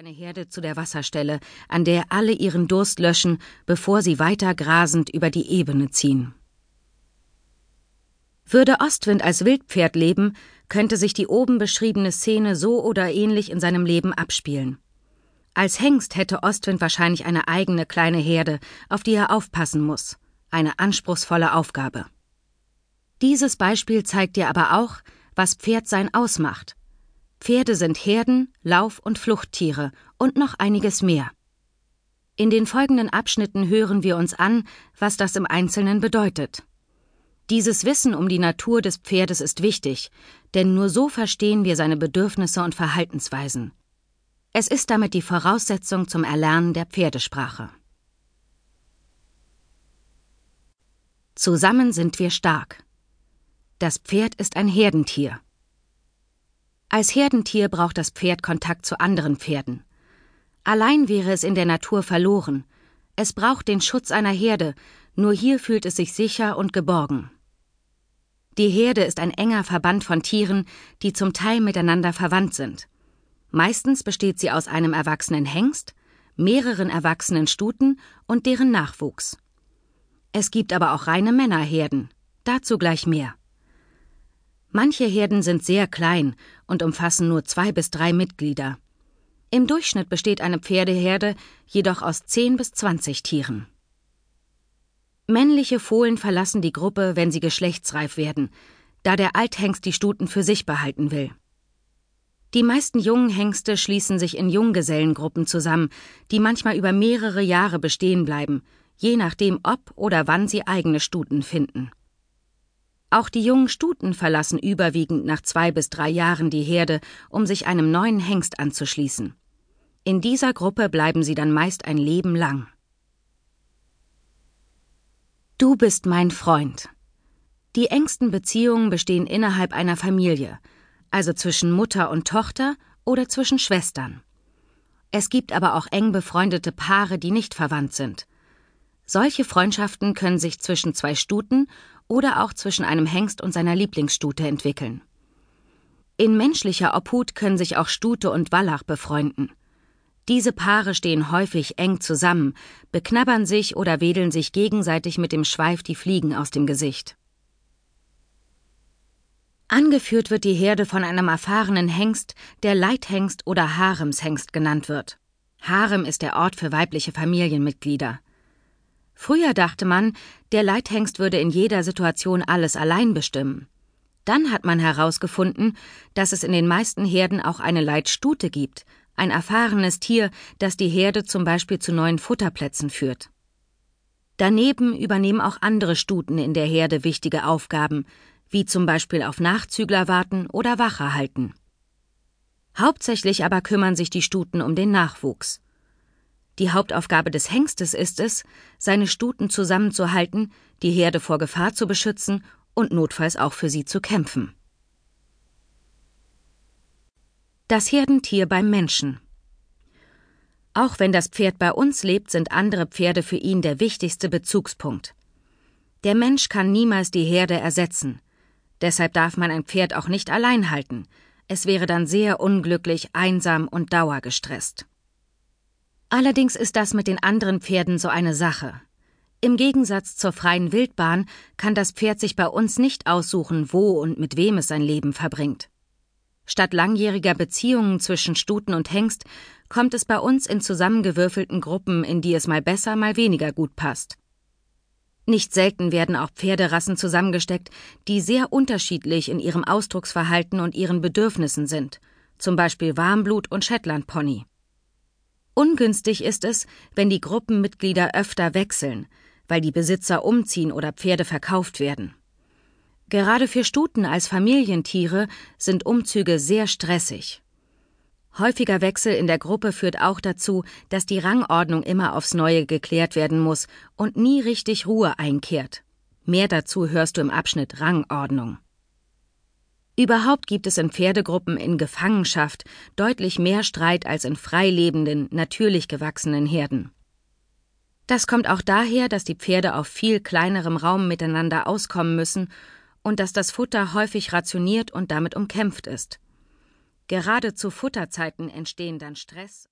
eine Herde zu der Wasserstelle, an der alle ihren Durst löschen, bevor sie weiter grasend über die Ebene ziehen. Würde Ostwind als Wildpferd leben, könnte sich die oben beschriebene Szene so oder ähnlich in seinem Leben abspielen. Als Hengst hätte Ostwind wahrscheinlich eine eigene kleine Herde, auf die er aufpassen muss. Eine anspruchsvolle Aufgabe. Dieses Beispiel zeigt dir aber auch, was Pferdsein ausmacht. Pferde sind Herden, Lauf- und Fluchttiere und noch einiges mehr. In den folgenden Abschnitten hören wir uns an, was das im Einzelnen bedeutet. Dieses Wissen um die Natur des Pferdes ist wichtig, denn nur so verstehen wir seine Bedürfnisse und Verhaltensweisen. Es ist damit die Voraussetzung zum Erlernen der Pferdesprache. Zusammen sind wir stark. Das Pferd ist ein Herdentier. Als Herdentier braucht das Pferd Kontakt zu anderen Pferden. Allein wäre es in der Natur verloren. Es braucht den Schutz einer Herde, nur hier fühlt es sich sicher und geborgen. Die Herde ist ein enger Verband von Tieren, die zum Teil miteinander verwandt sind. Meistens besteht sie aus einem erwachsenen Hengst, mehreren erwachsenen Stuten und deren Nachwuchs. Es gibt aber auch reine Männerherden, dazu gleich mehr. Manche Herden sind sehr klein und umfassen nur zwei bis drei Mitglieder. Im Durchschnitt besteht eine Pferdeherde jedoch aus zehn bis zwanzig Tieren. Männliche Fohlen verlassen die Gruppe, wenn sie geschlechtsreif werden, da der Althengst die Stuten für sich behalten will. Die meisten jungen Hengste schließen sich in Junggesellengruppen zusammen, die manchmal über mehrere Jahre bestehen bleiben, je nachdem, ob oder wann sie eigene Stuten finden. Auch die jungen Stuten verlassen überwiegend nach zwei bis drei Jahren die Herde, um sich einem neuen Hengst anzuschließen. In dieser Gruppe bleiben sie dann meist ein Leben lang. Du bist mein Freund. Die engsten Beziehungen bestehen innerhalb einer Familie, also zwischen Mutter und Tochter oder zwischen Schwestern. Es gibt aber auch eng befreundete Paare, die nicht verwandt sind. Solche Freundschaften können sich zwischen zwei Stuten oder auch zwischen einem Hengst und seiner Lieblingsstute entwickeln. In menschlicher Obhut können sich auch Stute und Wallach befreunden. Diese Paare stehen häufig eng zusammen, beknabbern sich oder wedeln sich gegenseitig mit dem Schweif die Fliegen aus dem Gesicht. Angeführt wird die Herde von einem erfahrenen Hengst, der Leithengst oder Haremshengst genannt wird. Harem ist der Ort für weibliche Familienmitglieder. Früher dachte man, der Leithengst würde in jeder Situation alles allein bestimmen. Dann hat man herausgefunden, dass es in den meisten Herden auch eine Leitstute gibt, ein erfahrenes Tier, das die Herde zum Beispiel zu neuen Futterplätzen führt. Daneben übernehmen auch andere Stuten in der Herde wichtige Aufgaben, wie zum Beispiel auf Nachzügler warten oder Wache halten. Hauptsächlich aber kümmern sich die Stuten um den Nachwuchs. Die Hauptaufgabe des Hengstes ist es, seine Stuten zusammenzuhalten, die Herde vor Gefahr zu beschützen und notfalls auch für sie zu kämpfen. Das Herdentier beim Menschen. Auch wenn das Pferd bei uns lebt, sind andere Pferde für ihn der wichtigste Bezugspunkt. Der Mensch kann niemals die Herde ersetzen. Deshalb darf man ein Pferd auch nicht allein halten. Es wäre dann sehr unglücklich, einsam und dauergestresst. Allerdings ist das mit den anderen Pferden so eine Sache. Im Gegensatz zur freien Wildbahn kann das Pferd sich bei uns nicht aussuchen, wo und mit wem es sein Leben verbringt. Statt langjähriger Beziehungen zwischen Stuten und Hengst kommt es bei uns in zusammengewürfelten Gruppen, in die es mal besser, mal weniger gut passt. Nicht selten werden auch Pferderassen zusammengesteckt, die sehr unterschiedlich in ihrem Ausdrucksverhalten und ihren Bedürfnissen sind, zum Beispiel Warmblut und Shetlandpony. Ungünstig ist es, wenn die Gruppenmitglieder öfter wechseln, weil die Besitzer umziehen oder Pferde verkauft werden. Gerade für Stuten als Familientiere sind Umzüge sehr stressig. Häufiger Wechsel in der Gruppe führt auch dazu, dass die Rangordnung immer aufs Neue geklärt werden muss und nie richtig Ruhe einkehrt. Mehr dazu hörst du im Abschnitt Rangordnung. Überhaupt gibt es in Pferdegruppen in Gefangenschaft deutlich mehr Streit als in freilebenden, natürlich gewachsenen Herden. Das kommt auch daher, dass die Pferde auf viel kleinerem Raum miteinander auskommen müssen und dass das Futter häufig rationiert und damit umkämpft ist. Gerade zu Futterzeiten entstehen dann Stress